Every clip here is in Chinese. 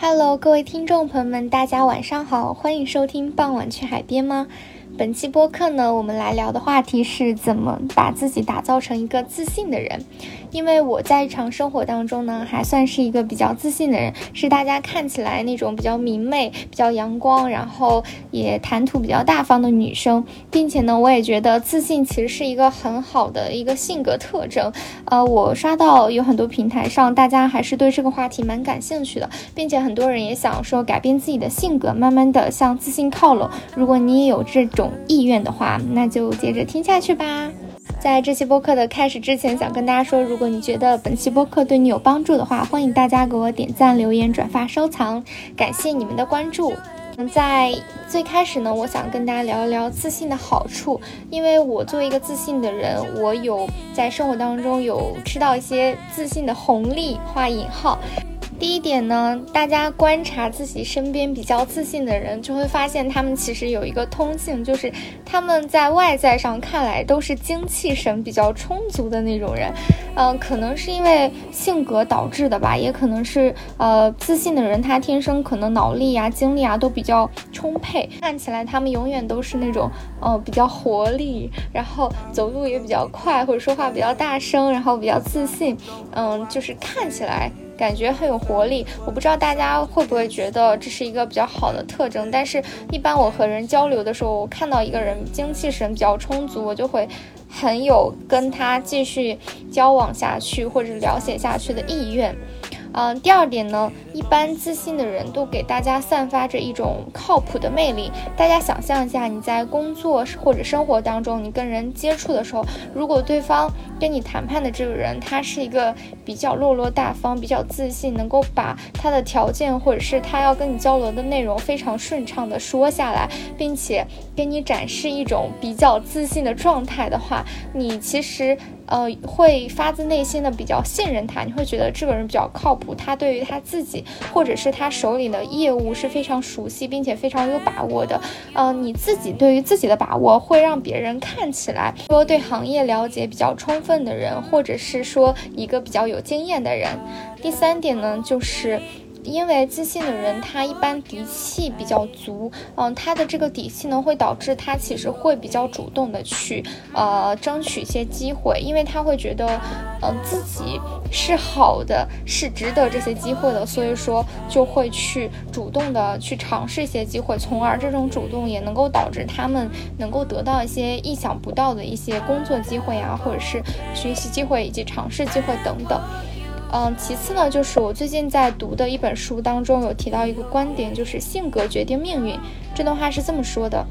Hello，各位听众朋友们，大家晚上好，欢迎收听《傍晚去海边》吗？本期播客呢，我们来聊的话题是怎么把自己打造成一个自信的人。因为我在日常生活当中呢，还算是一个比较自信的人，是大家看起来那种比较明媚、比较阳光，然后也谈吐比较大方的女生，并且呢，我也觉得自信其实是一个很好的一个性格特征。呃，我刷到有很多平台上，大家还是对这个话题蛮感兴趣的，并且很多人也想说改变自己的性格，慢慢的向自信靠拢。如果你也有这种意愿的话，那就接着听下去吧。在这期播客的开始之前，想跟大家说，如果你觉得本期播客对你有帮助的话，欢迎大家给我点赞、留言、转发、收藏，感谢你们的关注。在最开始呢，我想跟大家聊一聊自信的好处，因为我作为一个自信的人，我有在生活当中有吃到一些自信的红利（画引号）。第一点呢，大家观察自己身边比较自信的人，就会发现他们其实有一个通性，就是他们在外在上看来都是精气神比较充足的那种人。嗯，可能是因为性格导致的吧，也可能是呃自信的人他天生可能脑力啊、精力啊都比较充沛，看起来他们永远都是那种呃比较活力，然后走路也比较快，或者说话比较大声，然后比较自信。嗯，就是看起来。感觉很有活力，我不知道大家会不会觉得这是一个比较好的特征。但是，一般我和人交流的时候，我看到一个人精气神比较充足，我就会很有跟他继续交往下去或者了解下去的意愿。嗯，第二点呢，一般自信的人都给大家散发着一种靠谱的魅力。大家想象一下，你在工作或者生活当中，你跟人接触的时候，如果对方跟你谈判的这个人，他是一个比较落落大方、比较自信，能够把他的条件或者是他要跟你交流的内容非常顺畅的说下来，并且给你展示一种比较自信的状态的话，你其实。呃，会发自内心的比较信任他，你会觉得这个人比较靠谱，他对于他自己或者是他手里的业务是非常熟悉，并且非常有把握的。嗯，你自己对于自己的把握会让别人看起来说对行业了解比较充分的人，或者是说一个比较有经验的人。第三点呢，就是。因为自信的人，他一般底气比较足，嗯，他的这个底气呢，会导致他其实会比较主动的去，呃，争取一些机会，因为他会觉得，嗯，自己是好的，是值得这些机会的，所以说就会去主动的去尝试一些机会，从而这种主动也能够导致他们能够得到一些意想不到的一些工作机会啊，或者是学习机会以及尝试机会等等。嗯，其次呢，就是我最近在读的一本书当中有提到一个观点，就是性格决定命运。这段话是这么说的：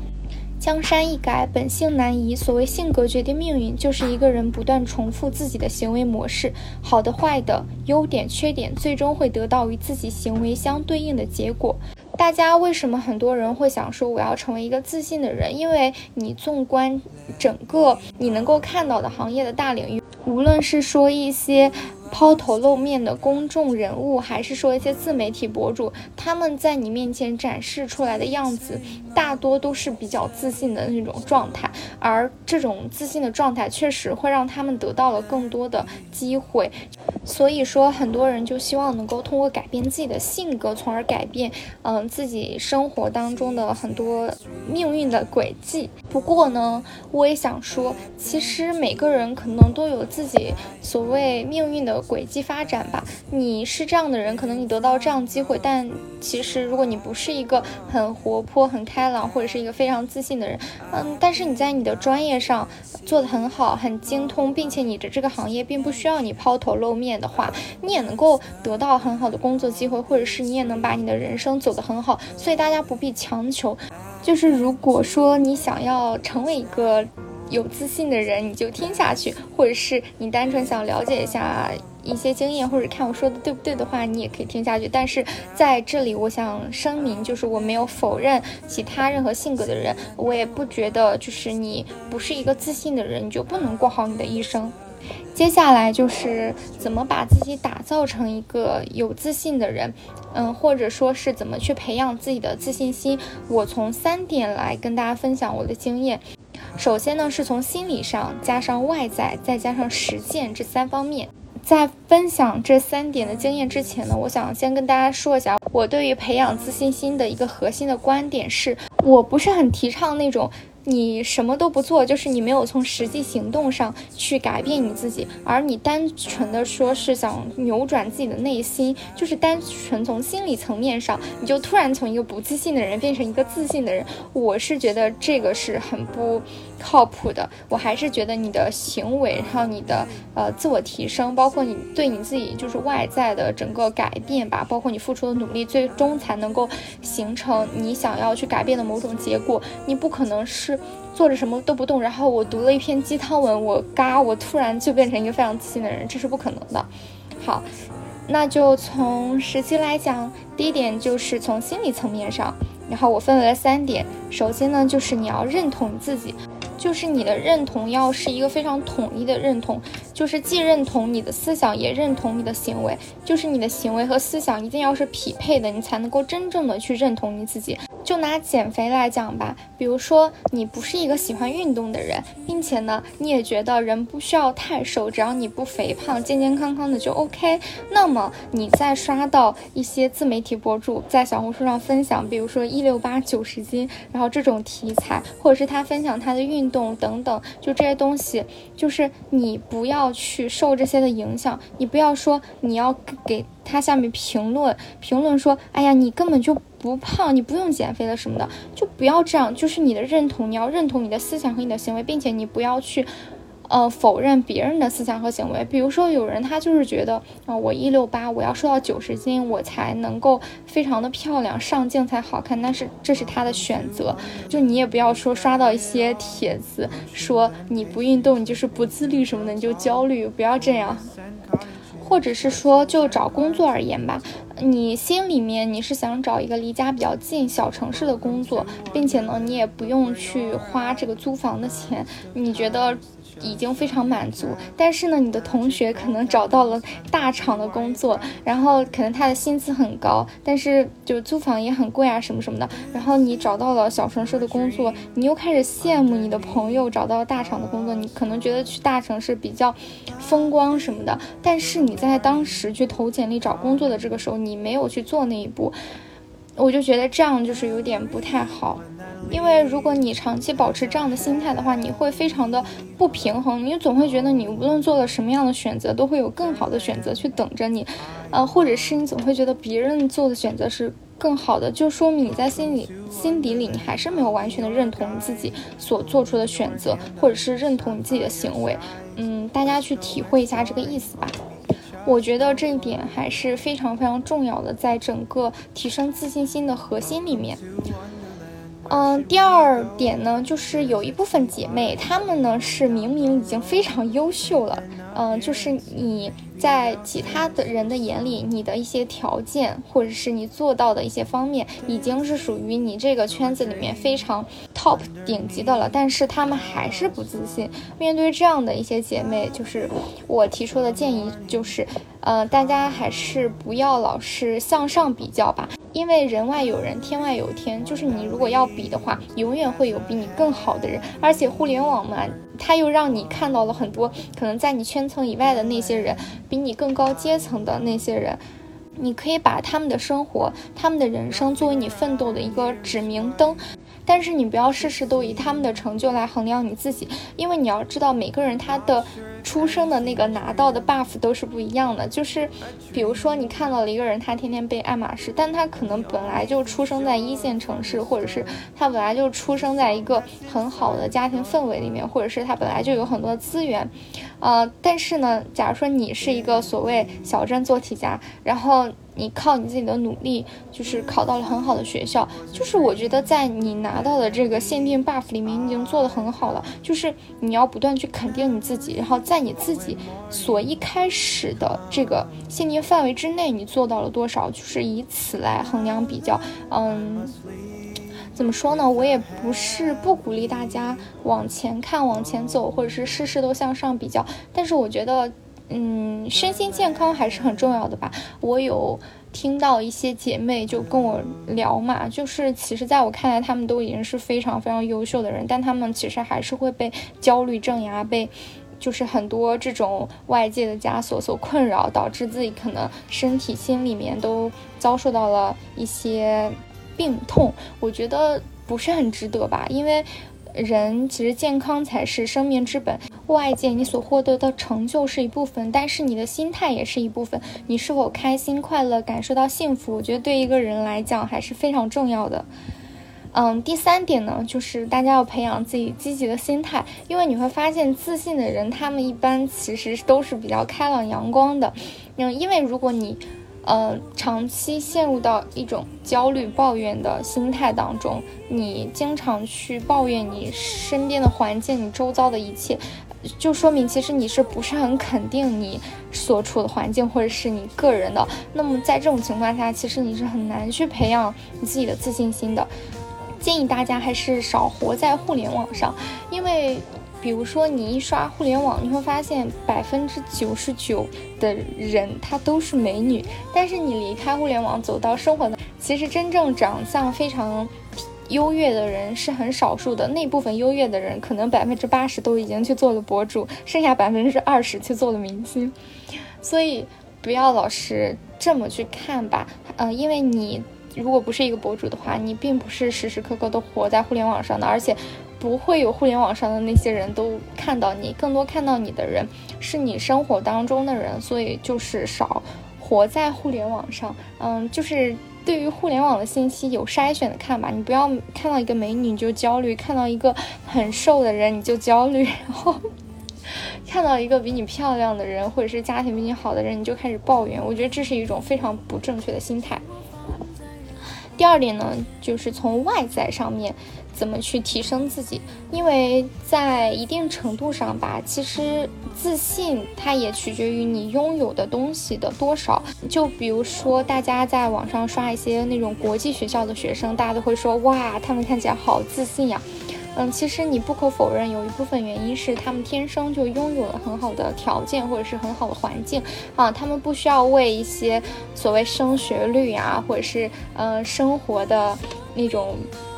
江山易改，本性难移。所谓性格决定命运，就是一个人不断重复自己的行为模式，好的、坏的、优点、缺点，最终会得到与自己行为相对应的结果。大家为什么很多人会想说我要成为一个自信的人？因为你纵观整个你能够看到的行业的大领域，无论是说一些。抛头露面的公众人物，还是说一些自媒体博主，他们在你面前展示出来的样子，大多都是比较自信的那种状态。而这种自信的状态，确实会让他们得到了更多的机会。所以说，很多人就希望能够通过改变自己的性格，从而改变嗯自己生活当中的很多命运的轨迹。不过呢，我也想说，其实每个人可能都有自己所谓命运的。轨迹发展吧，你是这样的人，可能你得到这样机会，但其实如果你不是一个很活泼、很开朗，或者是一个非常自信的人，嗯，但是你在你的专业上做得很好、很精通，并且你的这个行业并不需要你抛头露面的话，你也能够得到很好的工作机会，或者是你也能把你的人生走得很好。所以大家不必强求，就是如果说你想要成为一个。有自信的人，你就听下去；或者是你单纯想了解一下一些经验，或者看我说的对不对的话，你也可以听下去。但是在这里，我想声明，就是我没有否认其他任何性格的人，我也不觉得就是你不是一个自信的人，你就不能过好你的一生。接下来就是怎么把自己打造成一个有自信的人，嗯，或者说是怎么去培养自己的自信心。我从三点来跟大家分享我的经验。首先呢，是从心理上加上外在，再加上实践这三方面。在分享这三点的经验之前呢，我想先跟大家说一下，我对于培养自信心的一个核心的观点是，我不是很提倡那种。你什么都不做，就是你没有从实际行动上去改变你自己，而你单纯的说是想扭转自己的内心，就是单纯从心理层面上，你就突然从一个不自信的人变成一个自信的人。我是觉得这个是很不靠谱的。我还是觉得你的行为，然后你的呃自我提升，包括你对你自己就是外在的整个改变吧，包括你付出的努力，最终才能够形成你想要去改变的某种结果。你不可能是。坐着什么都不动，然后我读了一篇鸡汤文，我嘎，我突然就变成一个非常自信的人，这是不可能的。好，那就从实际来讲，第一点就是从心理层面上，然后我分为了三点。首先呢，就是你要认同你自己，就是你的认同要是一个非常统一的认同，就是既认同你的思想，也认同你的行为，就是你的行为和思想一定要是匹配的，你才能够真正的去认同你自己。就拿减肥来讲吧，比如说你不是一个喜欢运动的人，并且呢，你也觉得人不需要太瘦，只要你不肥胖，健健康康的就 OK。那么你在刷到一些自媒体博主在小红书上分享，比如说一六八九十斤，然后这种题材，或者是他分享他的运动等等，就这些东西，就是你不要去受这些的影响，你不要说你要给他下面评论，评论说，哎呀，你根本就。不胖，你不用减肥了什么的，就不要这样。就是你的认同，你要认同你的思想和你的行为，并且你不要去，呃，否认别人的思想和行为。比如说，有人他就是觉得，啊，我一六八，我要瘦到九十斤，我才能够非常的漂亮，上镜才好看。但是这是他的选择，就你也不要说刷到一些帖子，说你不运动，你就是不自律什么的，你就焦虑，不要这样。或者是说，就找工作而言吧，你心里面你是想找一个离家比较近、小城市的工作，并且呢，你也不用去花这个租房的钱，你觉得？已经非常满足，但是呢，你的同学可能找到了大厂的工作，然后可能他的薪资很高，但是就租房也很贵啊，什么什么的。然后你找到了小城市的工作，你又开始羡慕你的朋友找到了大厂的工作，你可能觉得去大城市比较风光什么的。但是你在当时去投简历找工作的这个时候，你没有去做那一步，我就觉得这样就是有点不太好。因为如果你长期保持这样的心态的话，你会非常的不平衡，你总会觉得你无论做了什么样的选择，都会有更好的选择去等着你，呃，或者是你总会觉得别人做的选择是更好的，就说明你在心里心底里你还是没有完全的认同自己所做出的选择，或者是认同你自己的行为。嗯，大家去体会一下这个意思吧。我觉得这一点还是非常非常重要的，在整个提升自信心的核心里面。嗯，第二点呢，就是有一部分姐妹，她们呢是明明已经非常优秀了，嗯，就是你在其他的人的眼里，你的一些条件或者是你做到的一些方面，已经是属于你这个圈子里面非常 top 顶级的了，但是他们还是不自信。面对这样的一些姐妹，就是我提出的建议就是，呃，大家还是不要老是向上比较吧。因为人外有人，天外有天，就是你如果要比的话，永远会有比你更好的人。而且互联网嘛，它又让你看到了很多可能在你圈层以外的那些人，比你更高阶层的那些人，你可以把他们的生活、他们的人生作为你奋斗的一个指明灯。但是你不要事事都以他们的成就来衡量你自己，因为你要知道每个人他的出生的那个拿到的 buff 都是不一样的。就是，比如说你看到了一个人，他天天背爱马仕，但他可能本来就出生在一线城市，或者是他本来就出生在一个很好的家庭氛围里面，或者是他本来就有很多资源，呃，但是呢，假如说你是一个所谓小镇做题家，然后。你靠你自己的努力，就是考到了很好的学校。就是我觉得在你拿到的这个限定 buff 里面，你已经做得很好了。就是你要不断去肯定你自己，然后在你自己所一开始的这个限定范围之内，你做到了多少，就是以此来衡量比较。嗯，怎么说呢？我也不是不鼓励大家往前看、往前走，或者是事事都向上比较。但是我觉得。嗯，身心健康还是很重要的吧。我有听到一些姐妹就跟我聊嘛，就是其实在我看来，她们都已经是非常非常优秀的人，但她们其实还是会被焦虑症呀，被就是很多这种外界的枷锁所困扰，导致自己可能身体、心里面都遭受到了一些病痛。我觉得不是很值得吧，因为人其实健康才是生命之本。外界你所获得的成就是一部分，但是你的心态也是一部分。你是否开心、快乐，感受到幸福？我觉得对一个人来讲还是非常重要的。嗯，第三点呢，就是大家要培养自己积极的心态，因为你会发现自信的人，他们一般其实都是比较开朗阳光的。嗯，因为如果你，呃，长期陷入到一种焦虑、抱怨的心态当中，你经常去抱怨你身边的环境、你周遭的一切，就说明其实你是不是很肯定你所处的环境或者是你个人的。那么在这种情况下，其实你是很难去培养你自己的自信心的。建议大家还是少活在互联网上，因为，比如说你一刷互联网，你会发现百分之九十九的人她都是美女，但是你离开互联网走到生活的，其实真正长相非常优越的人是很少数的，那部分优越的人可能百分之八十都已经去做了博主，剩下百分之二十去做了明星，所以不要老是这么去看吧，嗯，因为你。如果不是一个博主的话，你并不是时时刻刻都活在互联网上的，而且不会有互联网上的那些人都看到你，更多看到你的人是你生活当中的人，所以就是少活在互联网上。嗯，就是对于互联网的信息有筛选的看吧，你不要看到一个美女你就焦虑，看到一个很瘦的人你就焦虑，然后看到一个比你漂亮的人或者是家庭比你好的人你就开始抱怨，我觉得这是一种非常不正确的心态。第二点呢，就是从外在上面怎么去提升自己，因为在一定程度上吧，其实自信它也取决于你拥有的东西的多少。就比如说，大家在网上刷一些那种国际学校的学生，大家都会说，哇，他们看起来好自信呀。嗯，其实你不可否认，有一部分原因是他们天生就拥有了很好的条件，或者是很好的环境啊，他们不需要为一些所谓升学率啊，或者是呃生活的那种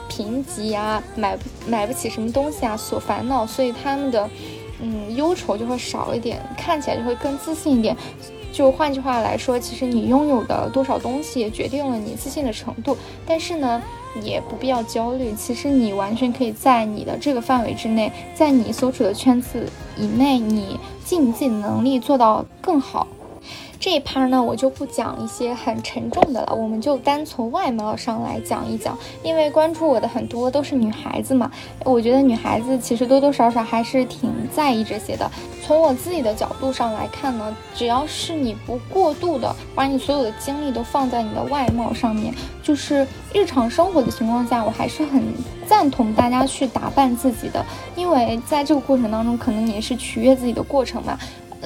贫瘠啊，买不买不起什么东西啊所烦恼，所以他们的嗯忧愁就会少一点，看起来就会更自信一点。就换句话来说，其实你拥有的多少东西也决定了你自信的程度，但是呢。也不必要焦虑，其实你完全可以在你的这个范围之内，在你所处的圈子以内，你尽自己的能力做到更好。这一趴呢，我就不讲一些很沉重的了，我们就单从外貌上来讲一讲。因为关注我的很多都是女孩子嘛，我觉得女孩子其实多多少少还是挺在意这些的。从我自己的角度上来看呢，只要是你不过度的把你所有的精力都放在你的外貌上面，就是日常生活的情况下，我还是很赞同大家去打扮自己的，因为在这个过程当中，可能也是取悦自己的过程嘛。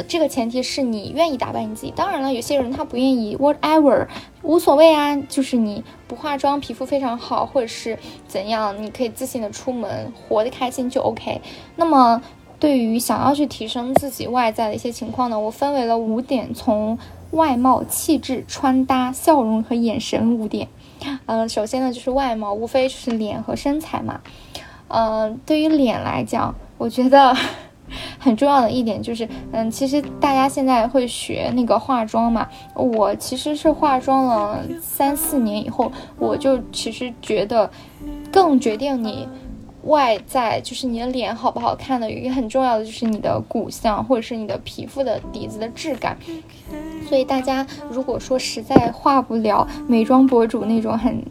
这个前提是你愿意打扮你自己。当然了，有些人他不愿意，whatever，无所谓啊。就是你不化妆，皮肤非常好，或者是怎样，你可以自信的出门，活得开心就 OK。那么，对于想要去提升自己外在的一些情况呢，我分为了五点：从外貌、气质、穿搭、笑容和眼神五点。嗯，首先呢就是外貌，无非就是脸和身材嘛。嗯，对于脸来讲，我觉得。很重要的一点就是，嗯，其实大家现在会学那个化妆嘛。我其实是化妆了三四年以后，我就其实觉得，更决定你外在就是你的脸好不好看的，有一个很重要的就是你的骨相或者是你的皮肤的底子的质感。所以大家如果说实在化不了美妆博主那种很。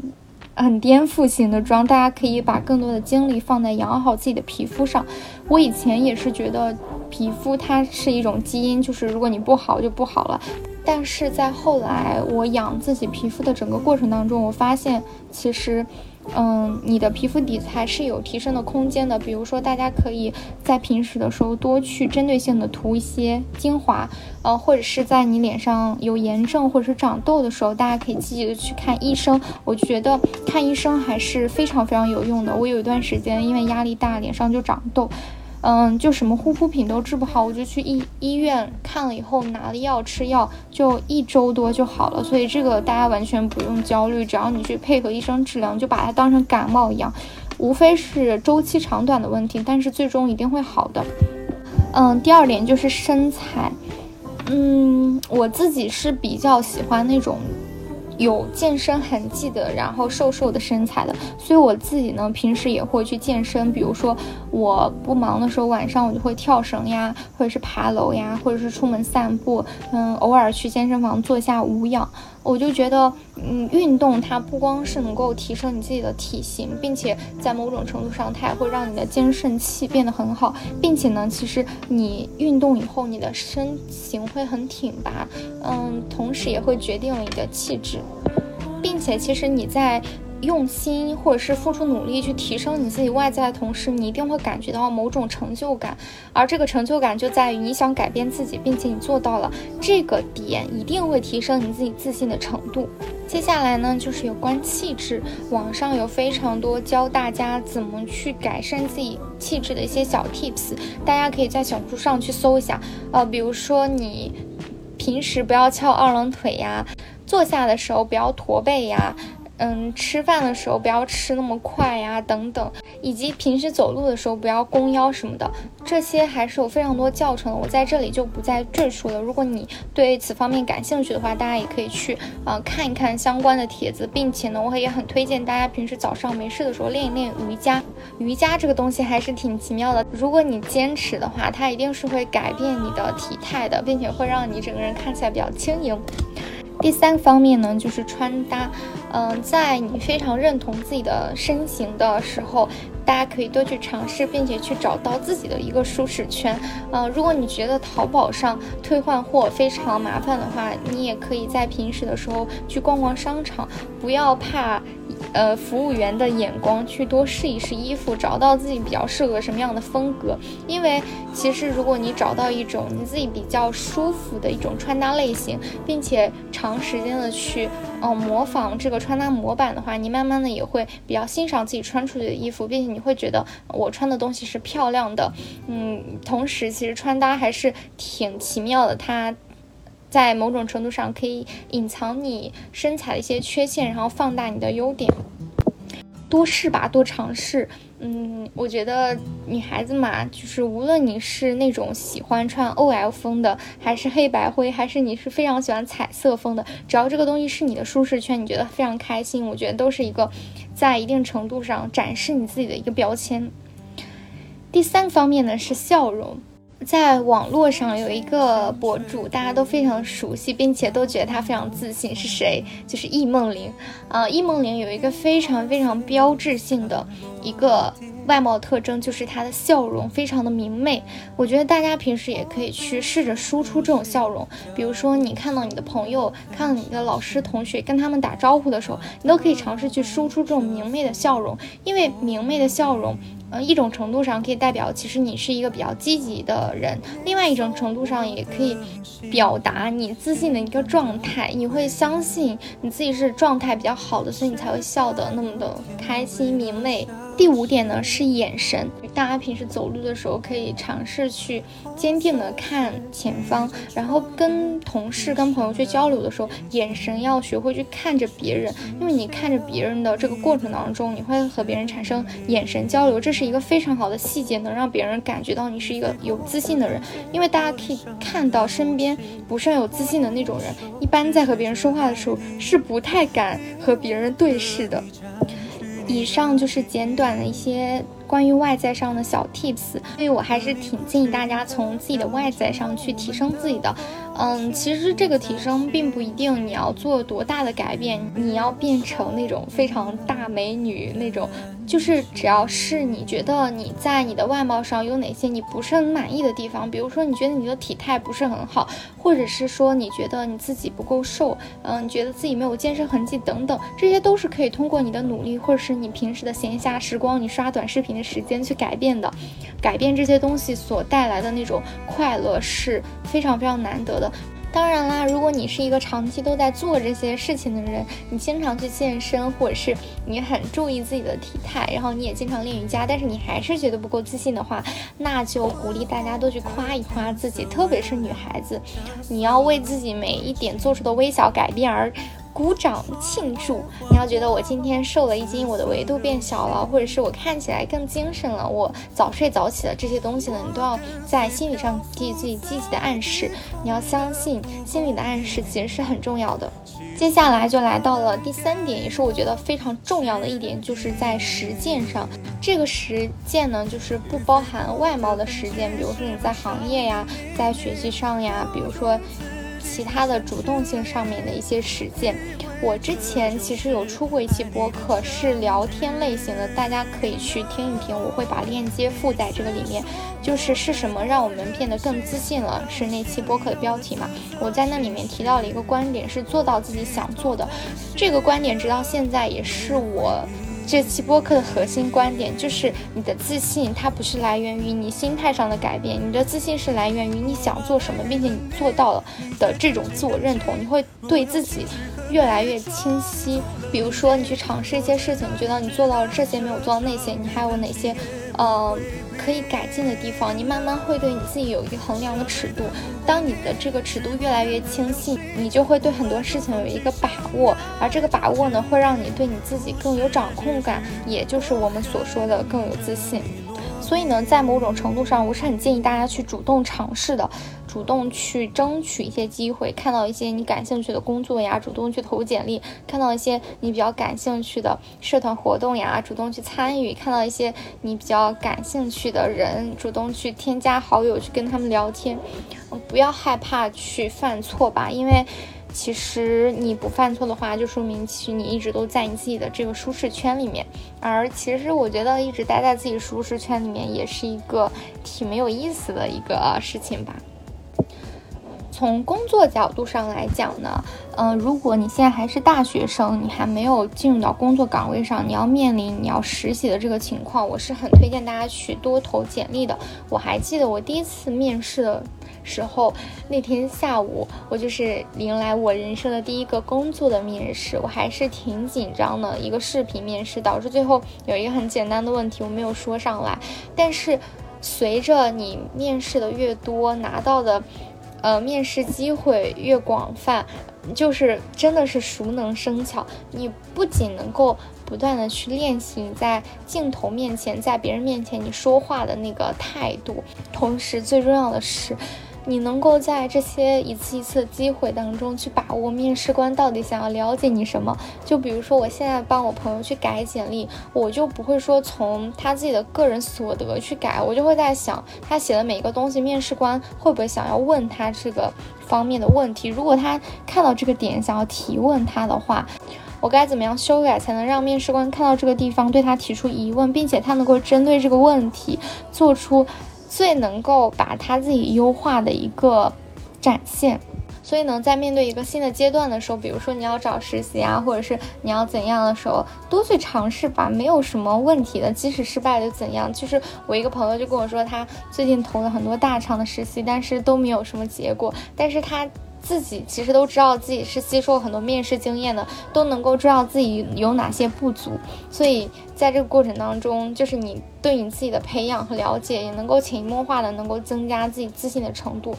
很颠覆性的妆，大家可以把更多的精力放在养好自己的皮肤上。我以前也是觉得皮肤它是一种基因，就是如果你不好就不好了。但是在后来我养自己皮肤的整个过程当中，我发现其实。嗯，你的皮肤底子还是有提升的空间的。比如说，大家可以在平时的时候多去针对性的涂一些精华，呃，或者是在你脸上有炎症或者是长痘的时候，大家可以积极的去看医生。我觉得看医生还是非常非常有用的。我有一段时间因为压力大，脸上就长痘。嗯，就什么护肤品都治不好，我就去医医院看了以后拿了药吃药，就一周多就好了。所以这个大家完全不用焦虑，只要你去配合医生治疗，就把它当成感冒一样，无非是周期长短的问题，但是最终一定会好的。嗯，第二点就是身材。嗯，我自己是比较喜欢那种。有健身痕迹的，然后瘦瘦的身材的，所以我自己呢，平时也会去健身。比如说，我不忙的时候，晚上我就会跳绳呀，或者是爬楼呀，或者是出门散步。嗯，偶尔去健身房做一下无氧。我就觉得，嗯，运动它不光是能够提升你自己的体型，并且在某种程度上，它也会让你的肩肾气变得很好，并且呢，其实你运动以后，你的身形会很挺拔，嗯，同时也会决定了你的气质，并且其实你在。用心或者是付出努力去提升你自己外在的同时，你一定会感觉到某种成就感，而这个成就感就在于你想改变自己，并且你做到了这个点，一定会提升你自己自信的程度。接下来呢，就是有关气质，网上有非常多教大家怎么去改善自己气质的一些小 tips，大家可以在小红书上去搜一下。呃，比如说你平时不要翘二郎腿呀，坐下的时候不要驼背呀。嗯，吃饭的时候不要吃那么快呀，等等，以及平时走路的时候不要弓腰什么的，这些还是有非常多教程的，我在这里就不再赘述了。如果你对此方面感兴趣的话，大家也可以去啊看一看相关的帖子，并且呢，我也很推荐大家平时早上没事的时候练一练瑜伽。瑜伽这个东西还是挺奇妙的，如果你坚持的话，它一定是会改变你的体态的，并且会让你整个人看起来比较轻盈。第三个方面呢，就是穿搭。嗯，在你非常认同自己的身形的时候，大家可以多去尝试，并且去找到自己的一个舒适圈。嗯，如果你觉得淘宝上退换货非常麻烦的话，你也可以在平时的时候去逛逛商场，不要怕。呃，服务员的眼光去多试一试衣服，找到自己比较适合什么样的风格。因为其实如果你找到一种你自己比较舒服的一种穿搭类型，并且长时间的去嗯模仿这个穿搭模板的话，你慢慢的也会比较欣赏自己穿出去的衣服，并且你会觉得我穿的东西是漂亮的。嗯，同时其实穿搭还是挺奇妙的，它。在某种程度上，可以隐藏你身材的一些缺陷，然后放大你的优点。多试吧，多尝试。嗯，我觉得女孩子嘛，就是无论你是那种喜欢穿 OL 风的，还是黑白灰，还是你是非常喜欢彩色风的，只要这个东西是你的舒适圈，你觉得非常开心，我觉得都是一个在一定程度上展示你自己的一个标签。第三个方面呢，是笑容。在网络上有一个博主，大家都非常熟悉，并且都觉得他非常自信，是谁？就是易梦玲。啊，易梦玲有一个非常非常标志性的一个外貌特征，就是她的笑容非常的明媚。我觉得大家平时也可以去试着输出这种笑容，比如说你看到你的朋友、看到你的老师、同学跟他们打招呼的时候，你都可以尝试去输出这种明媚的笑容，因为明媚的笑容。呃，一种程度上可以代表，其实你是一个比较积极的人；另外一种程度上，也可以表达你自信的一个状态。你会相信你自己是状态比较好的，所以你才会笑得那么的开心明媚。第五点呢是眼神，大家平时走路的时候可以尝试去坚定的看前方，然后跟同事、跟朋友去交流的时候，眼神要学会去看着别人，因为你看着别人的这个过程当中，你会和别人产生眼神交流，这是一个非常好的细节，能让别人感觉到你是一个有自信的人。因为大家可以看到身边不是很有自信的那种人，一般在和别人说话的时候是不太敢和别人对视的。以上就是简短的一些关于外在上的小 tips，所以我还是挺建议大家从自己的外在上去提升自己的。嗯，其实这个提升并不一定你要做多大的改变，你要变成那种非常大美女那种，就是只要是你觉得你在你的外貌上有哪些你不是很满意的地方，比如说你觉得你的体态不是很好，或者是说你觉得你自己不够瘦，嗯，觉得自己没有健身痕迹等等，这些都是可以通过你的努力，或者是你平时的闲暇时光，你刷短视频的时间去改变的。改变这些东西所带来的那种快乐是非常非常难得。当然啦，如果你是一个长期都在做这些事情的人，你经常去健身，或者是你很注意自己的体态，然后你也经常练瑜伽，但是你还是觉得不够自信的话，那就鼓励大家都去夸一夸自己，特别是女孩子，你要为自己每一点做出的微小改变而鼓掌庆祝。你要觉得我今天瘦了一斤，我的维度变小了，或者是我看起来更精神了，我早睡早起了，这些东西呢，你都要在心理上给予自己积极的暗示。你要相信心理的暗示其实是很重要的。接下来就来到了第三点，也是我觉得非常重要的一点，就是在实践上。这个实践呢，就是不包含外貌的实践，比如说你在行业呀，在学习上呀，比如说其他的主动性上面的一些实践。我之前其实有出过一期播客，是聊天类型的，大家可以去听一听。我会把链接附在这个里面，就是是什么让我们变得更自信了，是那期播客的标题嘛？我在那里面提到了一个观点，是做到自己想做的。这个观点直到现在也是我。这期播客的核心观点就是你的自信，它不是来源于你心态上的改变，你的自信是来源于你想做什么，并且你做到了的这种自我认同，你会对自己越来越清晰。比如说，你去尝试一些事情，你觉得你做到了这些，没有做到那些，你还有哪些，呃。可以改进的地方，你慢慢会对你自己有一个衡量的尺度。当你的这个尺度越来越清晰，你就会对很多事情有一个把握，而这个把握呢，会让你对你自己更有掌控感，也就是我们所说的更有自信。所以呢，在某种程度上，我是很建议大家去主动尝试的，主动去争取一些机会，看到一些你感兴趣的工作呀，主动去投简历；看到一些你比较感兴趣的社团活动呀，主动去参与；看到一些你比较感兴趣的人，主动去添加好友，去跟他们聊天。不要害怕去犯错吧，因为。其实你不犯错的话，就说明其实你一直都在你自己的这个舒适圈里面。而其实我觉得一直待在自己舒适圈里面，也是一个挺没有意思的一个事情吧。从工作角度上来讲呢，嗯，如果你现在还是大学生，你还没有进入到工作岗位上，你要面临你要实习的这个情况，我是很推荐大家去多投简历的。我还记得我第一次面试的。时候那天下午，我就是迎来我人生的第一个工作的面试，我还是挺紧张的。一个视频面试，导致最后有一个很简单的问题我没有说上来。但是随着你面试的越多，拿到的呃面试机会越广泛，就是真的是熟能生巧。你不仅能够不断的去练习你在镜头面前，在别人面前你说话的那个态度，同时最重要的是。你能够在这些一次一次的机会当中去把握面试官到底想要了解你什么。就比如说，我现在帮我朋友去改简历，我就不会说从他自己的个人所得去改，我就会在想他写的每一个东西，面试官会不会想要问他这个方面的问题？如果他看到这个点想要提问他的话，我该怎么样修改才能让面试官看到这个地方对他提出疑问，并且他能够针对这个问题做出。最能够把他自己优化的一个展现，所以呢，在面对一个新的阶段的时候，比如说你要找实习啊，或者是你要怎样的时候，多去尝试吧，没有什么问题的。即使失败了怎样？就是我一个朋友就跟我说，他最近投了很多大厂的实习，但是都没有什么结果。但是他自己其实都知道自己是吸收很多面试经验的，都能够知道自己有哪些不足，所以。在这个过程当中，就是你对你自己的培养和了解，也能够潜移默化的能够增加自己自信的程度。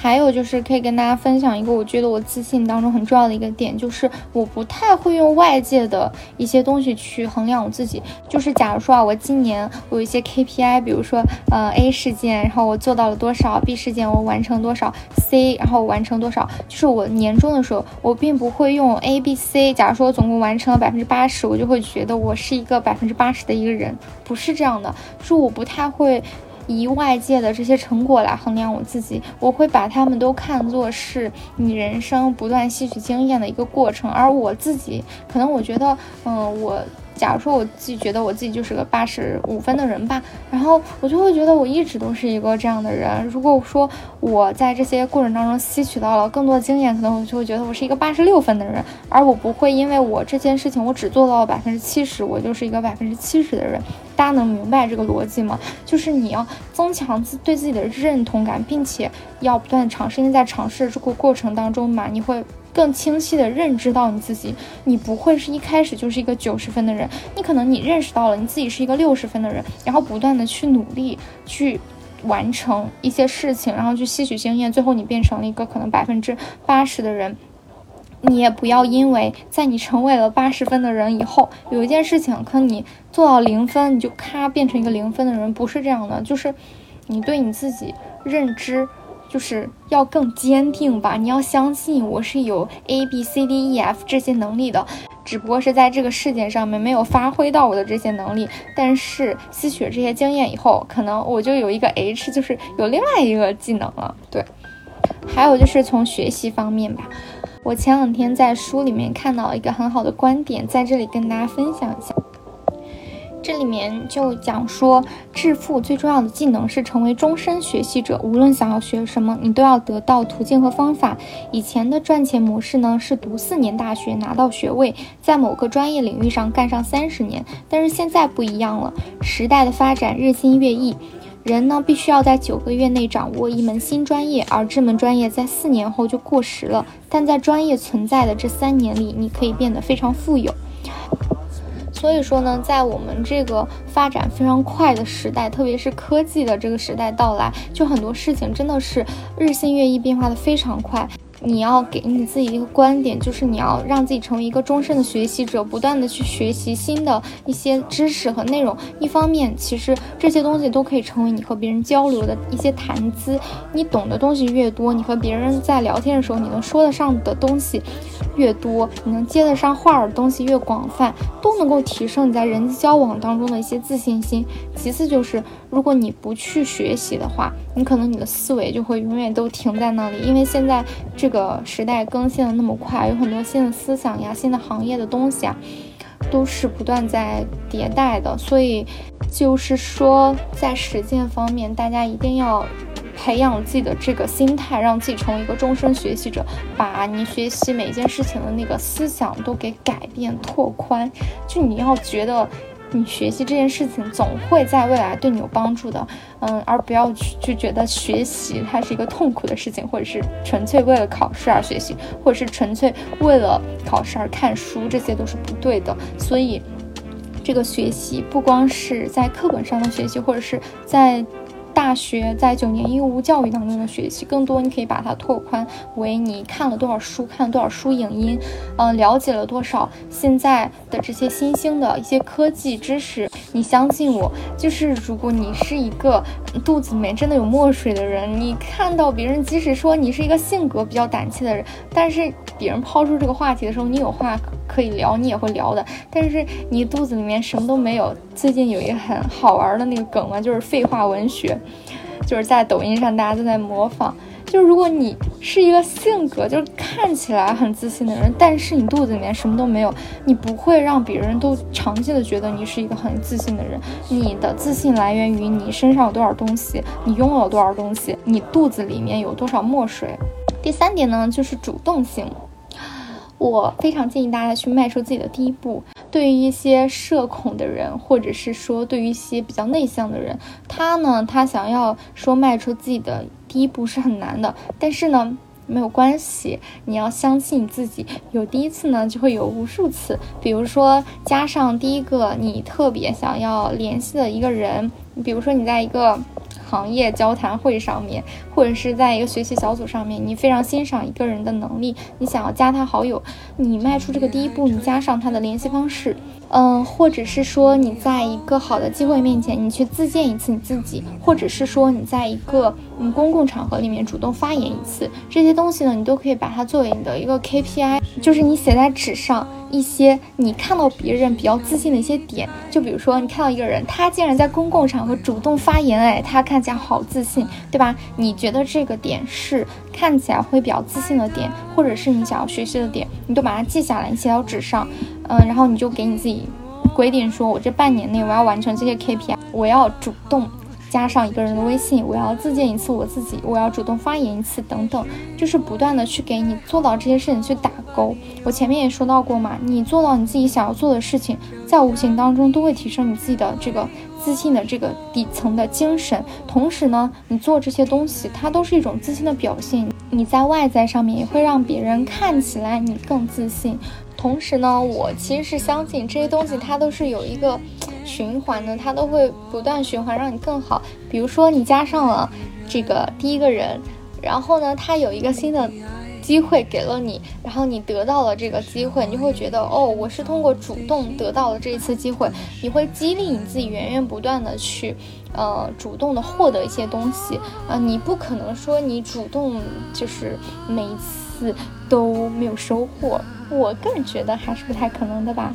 还有就是可以跟大家分享一个，我觉得我自信当中很重要的一个点，就是我不太会用外界的一些东西去衡量我自己。就是假如说啊，我今年我有一些 KPI，比如说呃 A 事件，然后我做到了多少；B 事件我完成多少；C 然后完成多少。就是我年终的时候，我并不会用 A、B、C。假如说我总共完成了百分之八十，我就会觉得我是一个百。分之八十的一个人不是这样的，是我不太会以外界的这些成果来衡量我自己，我会把他们都看作是你人生不断吸取经验的一个过程，而我自己可能我觉得，嗯，我。假如说我自己觉得我自己就是个八十五分的人吧，然后我就会觉得我一直都是一个这样的人。如果说我在这些过程当中吸取到了更多的经验，可能我就会觉得我是一个八十六分的人，而我不会因为我这件事情我只做到了百分之七十，我就是一个百分之七十的人。大家能明白这个逻辑吗？就是你要增强自对自己的认同感，并且要不断尝试，因为在尝试这个过程当中嘛，你会。更清晰的认知到你自己，你不会是一开始就是一个九十分的人，你可能你认识到了你自己是一个六十分的人，然后不断的去努力去完成一些事情，然后去吸取经验，最后你变成了一个可能百分之八十的人。你也不要因为在你成为了八十分的人以后，有一件事情可能你做到零分，你就咔变成一个零分的人，不是这样的，就是你对你自己认知就是要更坚定吧，你要相信我是有 A B C D E F 这些能力的，只不过是在这个事件上面没有发挥到我的这些能力，但是吸取了这些经验以后，可能我就有一个 H，就是有另外一个技能了，对。还有就是从学习方面吧，我前两天在书里面看到一个很好的观点，在这里跟大家分享一下。这里面就讲说，致富最重要的技能是成为终身学习者。无论想要学什么，你都要得到途径和方法。以前的赚钱模式呢，是读四年大学拿到学位，在某个专业领域上干上三十年。但是现在不一样了，时代的发展日新月异。人呢，必须要在九个月内掌握一门新专业，而这门专业在四年后就过时了。但在专业存在的这三年里，你可以变得非常富有。所以说呢，在我们这个发展非常快的时代，特别是科技的这个时代到来，就很多事情真的是日新月异，变化的非常快。你要给你自己一个观点，就是你要让自己成为一个终身的学习者，不断的去学习新的一些知识和内容。一方面，其实这些东西都可以成为你和别人交流的一些谈资。你懂的东西越多，你和别人在聊天的时候，你能说得上的东西越多，你能接得上话的东西越广泛，都能够提升你在人际交往当中的一些自信心。其次就是，如果你不去学习的话，你可能你的思维就会永远都停在那里，因为现在这。这个时代更新的那么快，有很多新的思想呀、新的行业的东西啊，都是不断在迭代的。所以，就是说，在实践方面，大家一定要培养自己的这个心态，让自己成为一个终身学习者，把你学习每一件事情的那个思想都给改变、拓宽。就你要觉得。你学习这件事情总会在未来对你有帮助的，嗯，而不要去就觉得学习它是一个痛苦的事情，或者是纯粹为了考试而学习，或者是纯粹为了考试而看书，这些都是不对的。所以，这个学习不光是在课本上的学习，或者是在。大学在九年义务教育当中的学习，更多你可以把它拓宽为你看了多少书，看了多少书影音，嗯，了解了多少现在的这些新兴的一些科技知识。你相信我，就是如果你是一个肚子里面真的有墨水的人，你看到别人，即使说你是一个性格比较胆怯的人，但是别人抛出这个话题的时候，你有话可以聊，你也会聊的。但是你肚子里面什么都没有。最近有一个很好玩的那个梗嘛，就是废话文学，就是在抖音上大家都在模仿。就是如果你是一个性格就是看起来很自信的人，但是你肚子里面什么都没有，你不会让别人都长期的觉得你是一个很自信的人。你的自信来源于你身上有多少东西，你拥有多少东西，你肚子里面有多少墨水。第三点呢，就是主动性。我非常建议大家去迈出自己的第一步。对于一些社恐的人，或者是说对于一些比较内向的人，他呢，他想要说迈出自己的第一步是很难的。但是呢，没有关系，你要相信自己，有第一次呢，就会有无数次。比如说，加上第一个你特别想要联系的一个人，比如说你在一个。行业交谈会上面，或者是在一个学习小组上面，你非常欣赏一个人的能力，你想要加他好友，你迈出这个第一步，你加上他的联系方式。嗯，或者是说你在一个好的机会面前，你去自荐一次你自己，或者是说你在一个嗯公共场合里面主动发言一次，这些东西呢，你都可以把它作为你的一个 KPI，就是你写在纸上一些你看到别人比较自信的一些点，就比如说你看到一个人，他竟然在公共场合主动发言，哎，他看起来好自信，对吧？你觉得这个点是看起来会比较自信的点，或者是你想要学习的点，你都把它记下来，你写到纸上。嗯，然后你就给你自己规定，说我这半年内我要完成这些 KPI，我要主动加上一个人的微信，我要自荐一次我自己，我要主动发言一次，等等，就是不断的去给你做到这些事情去打勾。我前面也说到过嘛，你做到你自己想要做的事情，在无形当中都会提升你自己的这个自信的这个底层的精神。同时呢，你做这些东西，它都是一种自信的表现。你在外在上面也会让别人看起来你更自信。同时呢，我其实是相信这些东西它都是有一个循环的，它都会不断循环，让你更好。比如说你加上了这个第一个人，然后呢，他有一个新的。机会给了你，然后你得到了这个机会，你就会觉得哦，我是通过主动得到了这一次机会，你会激励你自己源源不断的去，呃，主动的获得一些东西啊，你不可能说你主动就是每一次都没有收获，我个人觉得还是不太可能的吧。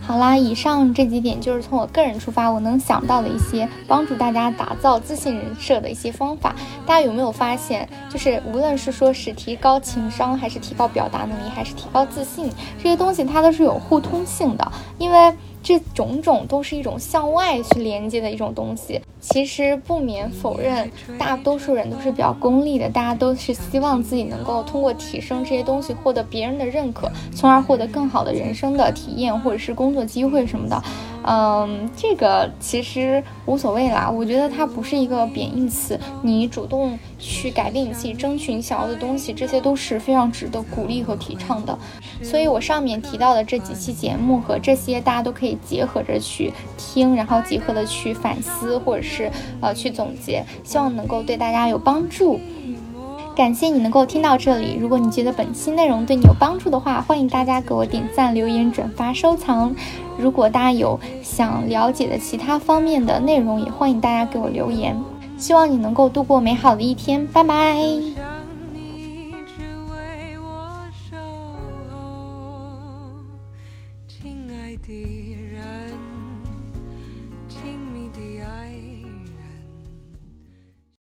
好啦，以上这几点就是从我个人出发，我能想到的一些帮助大家打造自信人设的一些方法。大家有没有发现，就是无论是说是提高情商，还是提高表达能力，还是提高自信，这些东西它都是有互通性的，因为。这种种都是一种向外去连接的一种东西。其实不免否认，大多数人都是比较功利的，大家都是希望自己能够通过提升这些东西，获得别人的认可，从而获得更好的人生的体验或者是工作机会什么的。嗯，这个其实无所谓啦。我觉得它不是一个贬义词。你主动去改变你自己，争取你想要的东西，这些都是非常值得鼓励和提倡的。所以，我上面提到的这几期节目和这些，大家都可以结合着去听，然后结合的去反思，或者是呃去总结，希望能够对大家有帮助。感谢你能够听到这里。如果你觉得本期内容对你有帮助的话，欢迎大家给我点赞、留言、转发、收藏。如果大家有想了解的其他方面的内容，也欢迎大家给我留言。希望你能够度过美好的一天，拜拜。